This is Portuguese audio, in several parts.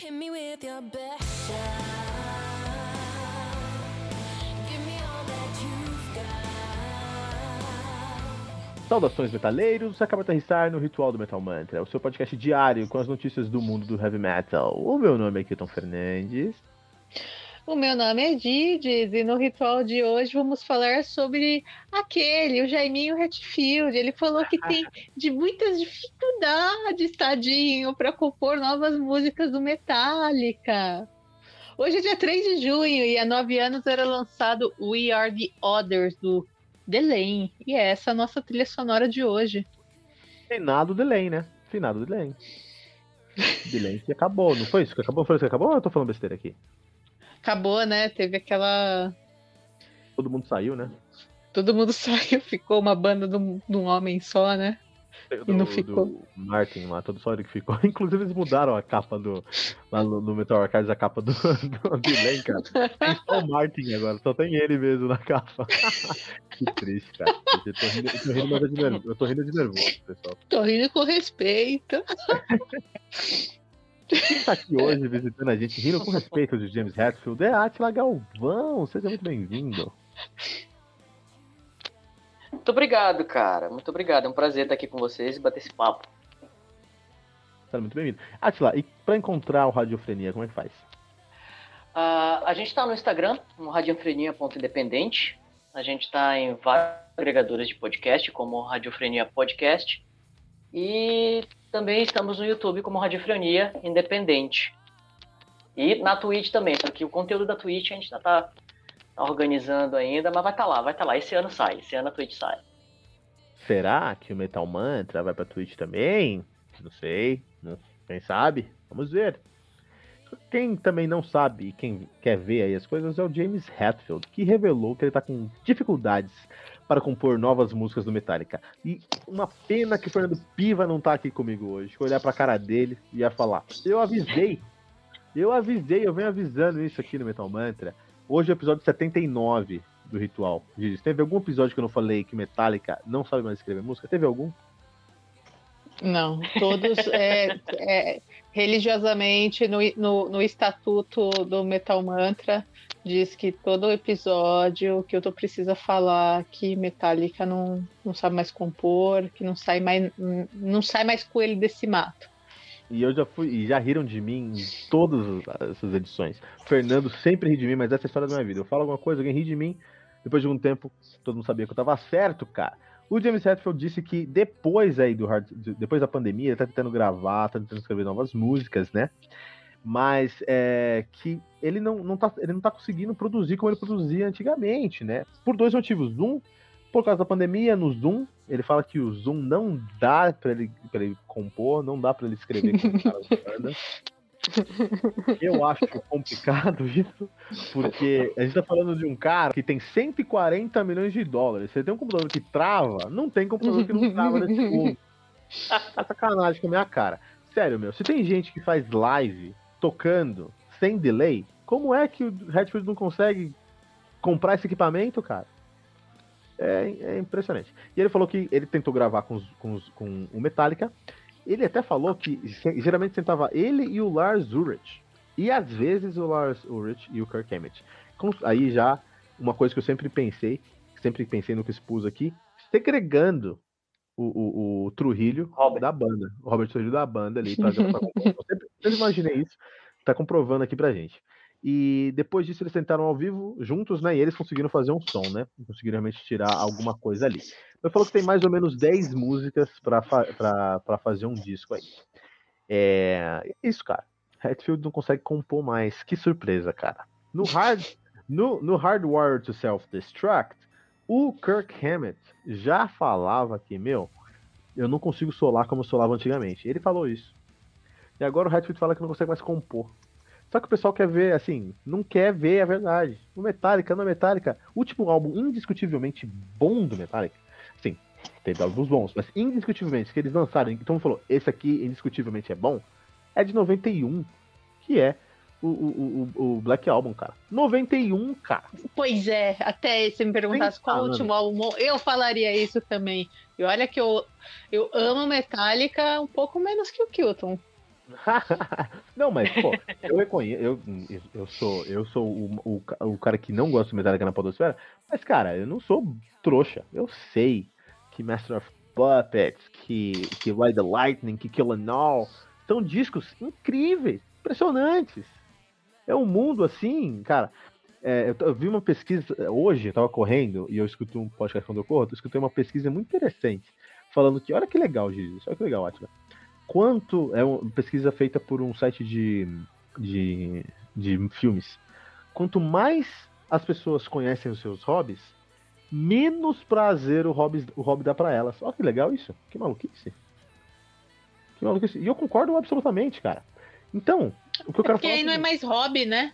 Hit me with your best shot. Give me all that you've got. Saudações metaleiros, acaba de aterrissar no Ritual do Metal Mantra, o seu podcast diário com as notícias do mundo do heavy metal. O meu nome é Kilton Fernandes. O meu nome é Didis e no ritual de hoje vamos falar sobre aquele, o Jaiminho Hatfield. Ele falou que tem de muitas dificuldades, tadinho, para compor novas músicas do Metallica. Hoje é dia 3 de junho e há nove anos era lançado We Are the Others do Delane. E é essa a nossa trilha sonora de hoje. Finado Delay, né? Finado Delay. Delay que acabou, não foi isso que acabou? Foi isso que acabou ou eu tô falando besteira aqui? Acabou, né? Teve aquela. Todo mundo saiu, né? Todo mundo saiu, ficou uma banda de um, de um homem só, né? Do, não ficou. Martin lá, todo só que ficou. Inclusive eles mudaram a capa do. Lá no, no Metal Archives, a capa do, do Delay, cara. Tem só o Martin agora, só tem ele mesmo na capa. que triste, cara. Eu tô rindo, eu tô rindo, mas é de nervoso. Eu tô rindo de nervoso, pessoal. Tô rindo com respeito. Quem tá aqui hoje visitando a gente, rindo com respeito de James Hetfield, é Atila Galvão. Seja muito bem-vindo. Muito obrigado, cara. Muito obrigado. É um prazer estar aqui com vocês e bater esse papo. Seja muito bem-vindo. Atila, e pra encontrar o Radiofrenia, como é que faz? Ah, a gente está no Instagram, no radiofrenia.independente. A gente está em vários agregadores de podcast, como Radiofrenia Podcast. E também estamos no YouTube como Radiofrenia Independente. E na Twitch também, só que o conteúdo da Twitch a gente ainda tá, tá organizando ainda, mas vai estar lá, vai estar lá. Esse ano sai, esse ano a Twitch sai. Será que o Metal Mantra vai pra Twitch também? Não sei. Quem sabe? Vamos ver. Quem também não sabe e quem quer ver aí as coisas é o James Hetfield, que revelou que ele tá com dificuldades para compor novas músicas do Metallica. E uma pena que o Fernando Piva não tá aqui comigo hoje. Olhar pra cara dele e ia falar: Eu avisei. Eu avisei, eu venho avisando isso aqui no Metal Mantra. Hoje é o episódio 79 do Ritual. Diz, teve algum episódio que eu não falei que Metallica não sabe mais escrever música? Teve algum? Não, todos é, é, religiosamente no, no, no estatuto do Metal Mantra diz que todo episódio que eu tô precisa falar que Metallica não, não sabe mais compor, que não sai mais não sai mais coelho desse mato. E eu já fui, e já riram de mim em todas essas edições. Fernando sempre ri de mim, mas essa é a história da minha vida. Eu falo alguma coisa, alguém ri de mim, depois de um tempo, todo mundo sabia que eu tava certo, cara. O James Hetfield disse que depois aí do hard, depois da pandemia, ele tá tentando gravar, tá tentando escrever novas músicas, né? Mas é, que ele não, não tá, ele não tá conseguindo produzir como ele produzia antigamente, né? Por dois motivos. Um, por causa da pandemia, no Zoom, ele fala que o Zoom não dá pra ele, pra ele compor, não dá pra ele escrever com os caras da banda. Eu acho complicado isso, porque a gente tá falando de um cara que tem 140 milhões de dólares. Você tem um computador que trava? Não tem computador que não trava nesse mundo. Tá sacanagem com a minha cara. Sério, meu, se tem gente que faz live tocando sem delay, como é que o Redfield não consegue comprar esse equipamento, cara? É, é impressionante. E ele falou que ele tentou gravar com, os- com, os- com o Metallica. Ele até falou que geralmente sentava ele e o Lars Ulrich. E às vezes o Lars Ulrich e o Kirk Hammett. Aí já, uma coisa que eu sempre pensei, sempre pensei no que expus aqui, segregando o, o, o Trujillo Robert. da banda. O Robert Trujillo da banda ali. Pra, pra eu sempre, sempre imaginei isso. Tá comprovando aqui pra gente. E depois disso eles tentaram ao vivo juntos, né? E eles conseguiram fazer um som, né? Conseguiram realmente tirar alguma coisa ali. Ele falou que tem mais ou menos 10 músicas pra, fa fazer um disco aí. É é isso, cara. Hatfield não consegue compor mais. Que surpresa, cara. No Hard, no, no Hardwire to Self-Destruct, o Kirk Hammett já falava que, meu, eu não consigo solar como eu solava antigamente. Ele falou isso. E agora o Hatfield fala que não consegue mais compor. Só que o pessoal quer ver, assim, não quer ver a verdade. O Metallica, no Metallica, último álbum indiscutivelmente bom do Metallica, sim, teve álbuns bons, mas indiscutivelmente, que eles lançaram, então falou, esse aqui indiscutivelmente é bom, é de 91, que é o, o, o, o Black Album, cara. 91, cara. Pois é, até se me perguntasse qual o último álbum, eu falaria isso também. E olha que eu, eu amo Metallica um pouco menos que o Kilton. Não, mas, pô, eu reconheço, eu, eu sou, eu sou o, o, o cara que não gosta de Metallica na podosfera, mas, cara, eu não sou trouxa. Eu sei que Master of Puppets, que, que Ride the Lightning, que Kill Em All, são discos incríveis, impressionantes. É um mundo assim, cara. É, eu, eu vi uma pesquisa hoje, eu tava correndo e eu escutei um podcast quando eu corro, eu escutei uma pesquisa muito interessante, falando que, olha que legal, Jesus, olha que legal, Atila. Quanto. É uma pesquisa feita por um site de, de, de filmes. Quanto mais as pessoas conhecem os seus hobbies, menos prazer o hobby, o hobby dá pra elas. Olha que legal isso. Que maluquice. Que maluquice. E eu concordo absolutamente, cara. Então, o que eu quero Porque falar. aí não é mais hobby, né?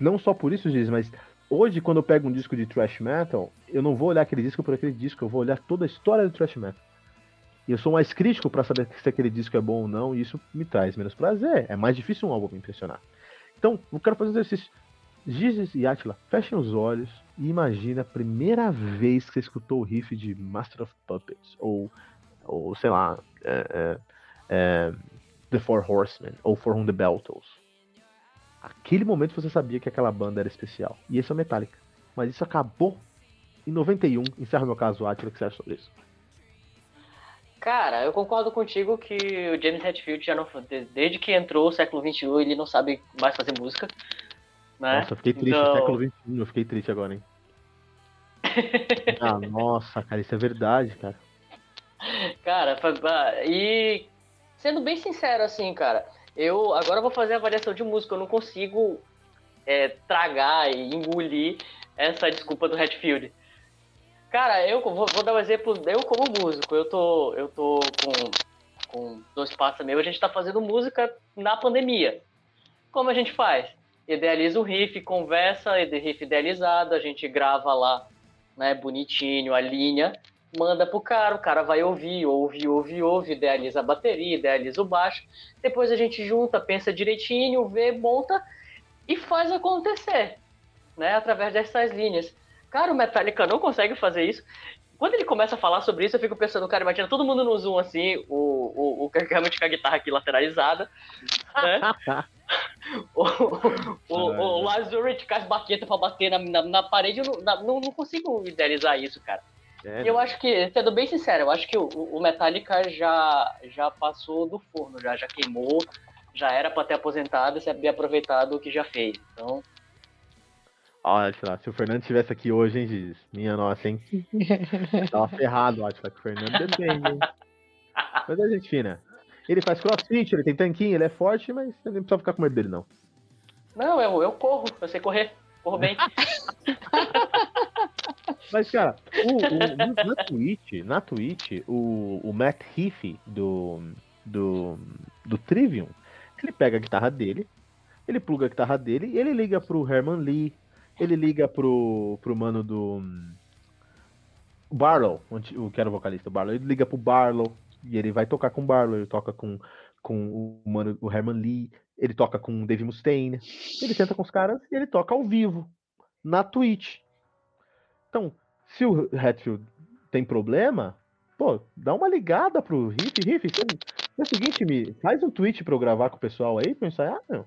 Não só por isso, Giz, mas hoje, quando eu pego um disco de thrash metal, eu não vou olhar aquele disco por aquele disco, eu vou olhar toda a história do thrash metal. E eu sou mais crítico pra saber se aquele disco é bom ou não, e isso me traz menos prazer. É mais difícil um álbum me impressionar. Então, eu quero fazer um exercício. Gizes e Atila, fechem os olhos e imagina a primeira vez que você escutou o riff de Master of Puppets, ou, ou sei lá, é, é, é, The Four Horsemen, ou For the Beltles. Aquele momento você sabia que aquela banda era especial. E esse é o Metallica. Mas isso acabou em 91. Encerra meu caso, Atila, o que você acha sobre isso? Cara, eu concordo contigo que o James Hetfield já não. Desde que entrou o século XXI, ele não sabe mais fazer música. Né? Nossa, eu fiquei triste. Então- Século XXI, eu fiquei triste agora, hein? ah, nossa, cara, isso é verdade, cara. Cara, fa- e sendo bem sincero, assim, cara, eu agora vou fazer avaliação de música, eu não consigo é, tragar e engolir essa desculpa do Hatfield. Cara, eu vou, vou dar um exemplo, eu como músico, eu tô, eu tô com, com dois passos meio, a gente tá fazendo música na pandemia. Como a gente faz? Idealiza o riff, conversa, riff idealizado, a gente grava lá, né, bonitinho, a linha, manda pro cara, o cara vai ouvir, ouve, ouve, ouve, idealiza a bateria, idealiza o baixo, depois a gente junta, pensa direitinho, vê, monta e faz acontecer, né, através dessas linhas. Cara, o Metallica não consegue fazer isso. Quando ele começa a falar sobre isso, eu fico pensando, cara, imagina todo mundo no Zoom assim, o, o, o Kirk Hammett com a guitarra aqui lateralizada, né? o, o, o Lars Ulrich com as baquetas pra bater na, na, na parede, eu não, não, não consigo idealizar isso, cara. É, eu acho que, sendo bem sincero, eu acho que o, o Metallica já, já passou do forno, já, já queimou, já era pra ter aposentado e se aproveitado o que já fez. Então, Olha, sei lá, se o Fernando estivesse aqui hoje, hein, Giz? Minha nossa, hein? Tava ferrado, acho que o Fernando depende, hein? Mas é gente fina. Ele faz crossfit, ele tem tanquinho, ele é forte, mas você nem precisa ficar com medo dele, não. não, eu, eu corro, eu sei correr, corro bem. Mas, cara, o, o- na- na Twitch, na Twitch, o, o Matt Heafy do, do, do Trivium, ele pega a guitarra dele, ele pluga a guitarra dele e ele liga pro Herman Lee, ele liga pro, pro mano do Barlow, o que era o vocalista, o Barlow, ele liga pro Barlow e ele vai tocar com o Barlow, ele toca com, com o mano, o Herman Lee, ele toca com o Dave Mustaine, ele senta com os caras e ele toca ao vivo, na Twitch. Então, se o Hatfield tem problema, pô, dá uma ligada pro Riff. Riff, você, é o seguinte, me faz um tweet pra eu gravar com o pessoal aí pra eu ensaiar, meu.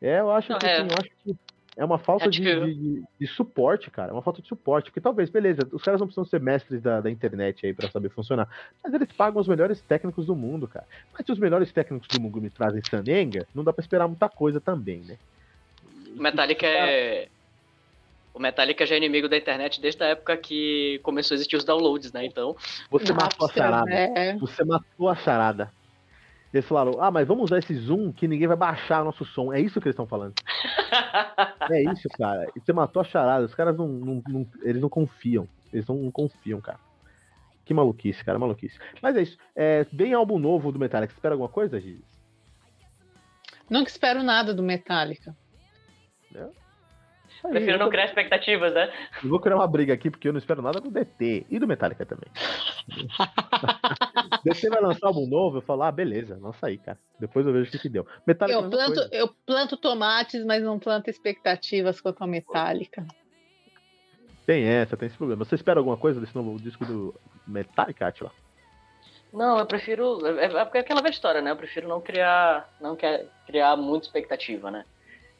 É, eu acho Não, que, é. assim, eu acho que é uma falta de, Hatfield- de, de- de suporte, cara. É uma falta de suporte. Porque talvez, beleza, os caras não precisam ser mestres da, da internet aí pra saber funcionar. Mas eles pagam os melhores técnicos do mundo, cara. Mas se os melhores técnicos do mundo me trazem Sanenga, não dá pra esperar muita coisa também, né? O Metallica é. O Metallica já é inimigo da internet desde a época que começou a existir os downloads, né? Então. Você matou a charada. É. Você matou a charada. Eles falaram, ah, mas vamos usar esse zoom que ninguém vai baixar nosso som. É isso que eles estão falando. É isso, cara. E você matou a charada. Os caras não, não- não- Eles não confiam. Eles não, não confiam, cara. Que maluquice, cara, maluquice. Mas é isso. É, bem álbum novo do Metallica. Você espera alguma coisa, Giz? Nunca espero nada do Metallica. Aí, Prefiro não criar expectativas, né? eu vou criar uma briga aqui porque eu não espero nada do DT e do Metallica também. DT vai lançar álbum novo, eu falo, ah, beleza, lança aí, cara. Depois eu vejo o que, que deu. Metallica é Eu mesma planto, coisa. eu planto tomates, mas não planto expectativas quanto a Metallica. Tem essa, tem esse problema. Você espera alguma coisa desse novo disco do Metallica, Atila? Não, eu prefiro. É, é porque é aquela velha história, né? Eu prefiro não criar. Não quer criar muita expectativa, né?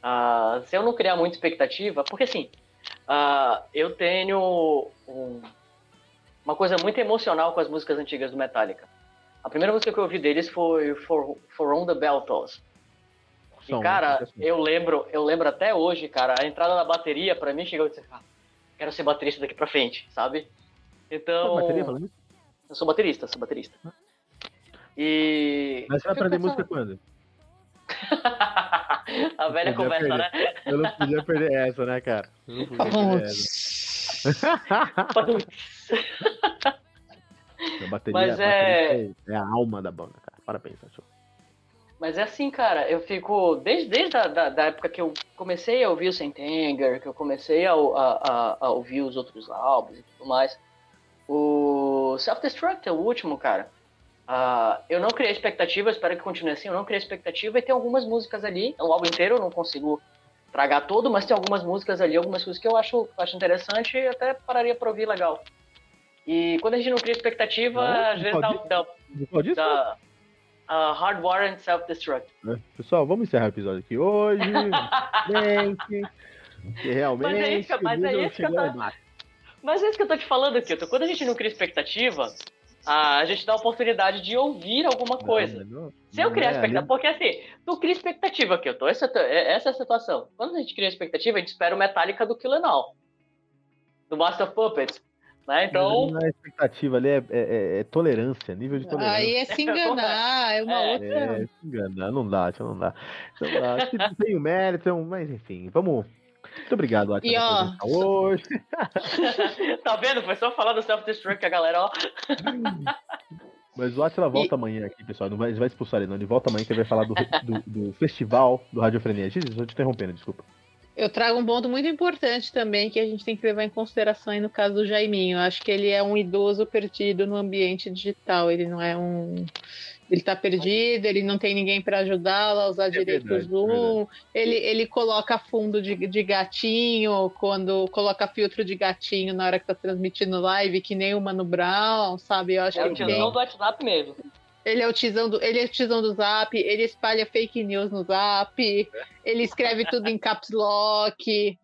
Ah, se eu não criar muita expectativa. Porque assim, ah, eu tenho um- uma coisa muito emocional com as músicas antigas do Metallica. A primeira música que eu ouvi deles foi For, For On the Bell Tolls. E, cara, eu lembro, eu lembro até hoje, cara, a entrada da bateria, pra mim, chegou e disse, ah, quero ser baterista daqui pra frente, sabe? Então. Bateria falando isso? Eu sou baterista, sou baterista. E. Mas você vai aprender música quando? a velha conversa, perder. né? Eu não podia perder essa, né, cara? Eu não podia perder essa. A bateria, Mas é- bateria é... é a alma da banda, cara. Parabéns, achou. Mas é assim, cara, eu fico. Desde, desde a da, da época que eu comecei a ouvir o Sentenger, que eu comecei a, a, a- a ouvir os outros álbuns e tudo mais. O Self-Destruct é o último, cara. Ah, eu não criei expectativa, espero que continue assim. Eu não criei expectativa e tem algumas músicas ali. O álbum inteiro eu não consigo tragar todo, mas tem algumas músicas ali, algumas coisas que eu acho, acho interessante e até pararia pra ouvir legal. E quando a gente não cria expectativa, Não, às vezes dá, pode- dá, pode dá ah, Hardware and Self-Destruct. né? Pessoal, vamos encerrar o episódio aqui hoje. Gente, que realmente. Mas é isso mas é isso que eu chegou tô-. Mas é isso que eu tô te falando, Kilton. Quando a gente não cria expectativa, a gente dá a oportunidade de ouvir alguma coisa. Não, não, Se eu criar é, expectativa, porque assim, tu cria expectativa, Kilton. Essa, é- essa é a situação. Quando a gente cria expectativa, a gente espera o Metallica do Kill All. Do Master of Puppets. Né? Então, Não é expectativa ali, é, é- é- é tolerância, nível de tolerância. Aí é se enganar, é uma É. outra. É, se enganar, não dá, não dá. Não dá. Que tem o mérito, mas enfim, vamos. Muito obrigado, Atila, E, ó, hoje. tá vendo? Foi só falar do Self-Destruct que a galera, ó. Mas o Atila volta amanhã aqui, pessoal. Não vai, vai expulsar ele, não. Ele volta amanhã que ele vai falar do, do, do festival do Radiofrenia. Jesus, estou te interrompendo, desculpa. Eu trago um ponto muito importante também que a gente tem que levar em consideração aí no caso do Jaiminho. Eu acho que ele é um idoso perdido no ambiente digital. Ele não é um. Ele tá perdido, ele não tem ninguém para ajudá-lo a usar direito verdade, o Zoom. Ele, ele coloca fundo de, de gatinho quando coloca filtro de gatinho na hora que tá transmitindo live, que nem o Mano Brown, sabe? Eu acho É que o ele tem. do WhatsApp mesmo. Ele é o tizão do, ele é o tizão do Zap, ele espalha fake news no Zap, ele escreve tudo em caps lock.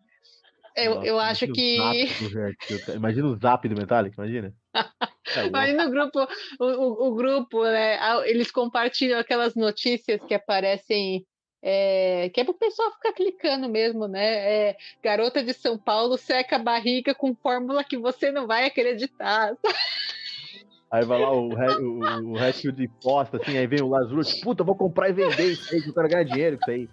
Eu, Nossa, eu acho que. zap. Imagina o zap do Metallica, imagina. É. Aí no grupo, o, o- o grupo, né? Eles compartilham aquelas notícias que aparecem. é, que é pro pessoal ficar clicando mesmo, né? É, garota de São Paulo seca a barriga com fórmula que você não vai acreditar. Aí vai lá o, o, o Hatfield posta, assim, aí vem o Lazarus, puta, eu vou comprar e vender isso aí, que eu quero ganhar dinheiro com isso aí.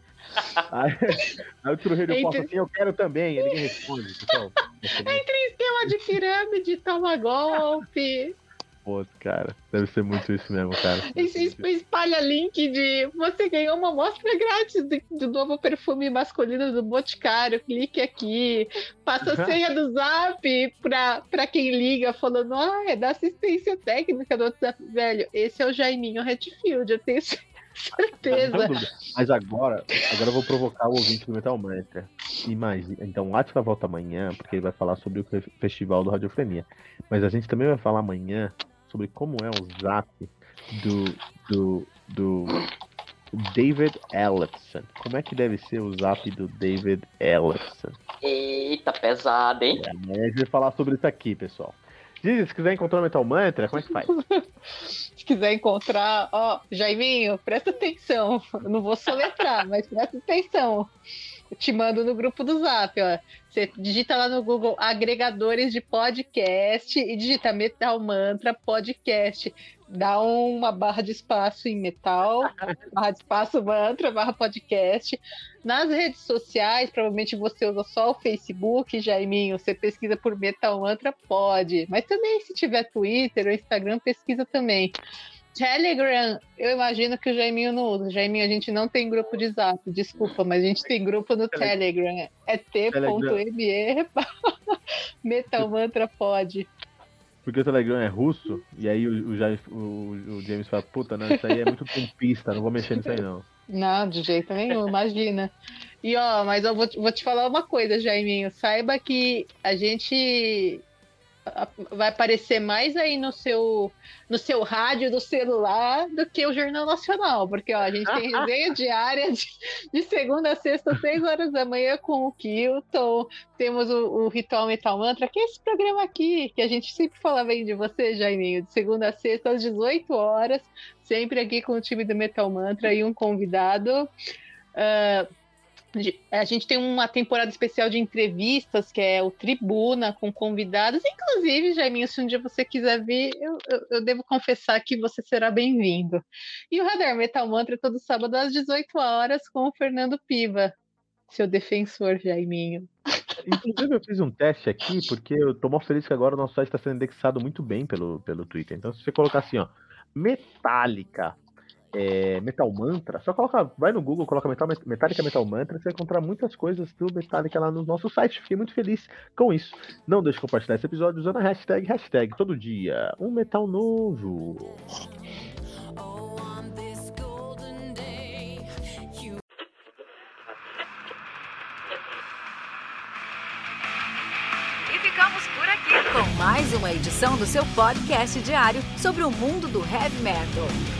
Aí, aí o Trujillo Entre- posta assim, eu quero também, aí ninguém responde, pessoal. Esquema de pirâmide, toma golpe. Pô, cara, deve ser muito isso mesmo, cara. Es- Espalha link de você ganhou uma amostra grátis do, novo perfume masculino do Boticário. Clique aqui. Passa a senha do zap pra, pra quem liga, falando: ah, é da assistência técnica do WhatsApp. Velho, esse é o Jaiminho Redfield, eu tenho certeza. Mas agora, agora eu vou provocar o ouvinte do Metal Mantra. Imagina, então o Atila volta amanhã, porque ele vai falar sobre o fe- festival do Radiofrenia. Mas a gente também vai falar amanhã sobre como é o zap do, do, do David Ellison. Como é que deve ser o zap do David Ellison? Eita, pesado, hein? É, a gente vai falar sobre isso aqui, pessoal. Diz, se quiser encontrar o Metal Mantra, como é que faz? Se quiser encontrar, ó, Jaiminho, presta atenção. Eu não vou soletrar, mas presta atenção. Te mando no grupo do Zap, ó. Você digita lá no Google agregadores de podcast e digita Metal Mantra Podcast. Dá uma barra de espaço em metal, barra de espaço mantra, barra podcast. Nas redes sociais, provavelmente você usa só o Facebook, Jaiminho. Você pesquisa por Metal Mantra, pode. Mas também, se tiver Twitter ou Instagram, pesquisa também. Telegram, eu imagino que o Jaiminho não usa. Jaiminho, a gente não tem grupo de zap, desculpa, mas a gente tem grupo no Telegram. É t.me Metal Mantra pode. Porque o Telegram é russo, e aí o, o, Jair- o- o James fala, puta, não, isso aí é muito trumpista, não vou mexer nisso aí não. Não, de jeito nenhum, imagina. E ó, mas eu vou, vou te falar uma coisa, Jaiminho. Saiba que a gente vai aparecer mais aí no seu, no seu rádio do celular do que o Jornal Nacional, porque ó, a gente tem resenha diária de, de, segunda a sexta, seis horas da manhã com o Kilton, temos o, o, Ritual Metal Mantra, que é esse programa aqui, que a gente sempre fala bem de você, Jaiminho, de segunda a sexta às 18 horas, sempre aqui com o time do Metal Mantra e um convidado. Uh, a gente tem uma temporada especial de entrevistas, que é o Tribuna, com convidados. Inclusive, Jaiminho, se um dia você quiser vir, eu, eu, eu devo confessar que você será bem-vindo. E o Radar Metal Mantra todo sábado às 18 horas com o Fernando Piva, seu defensor, Jaiminho. Inclusive, eu fiz um teste aqui, porque eu tô muito feliz que agora o nosso site está sendo indexado muito bem pelo, pelo Twitter. Então, se você colocar assim, ó, Metallica é, Metal Mantra, só coloca, vai no Google, coloca Metal, Metallica Metal Mantra, você vai encontrar muitas coisas do Metallica lá no nosso site. Fiquei muito feliz com isso. Não deixe de compartilhar esse episódio usando a hashtag, hashtag todo dia, um metal novo. Ficamos por aqui com mais uma edição do seu podcast diário sobre o mundo do heavy metal.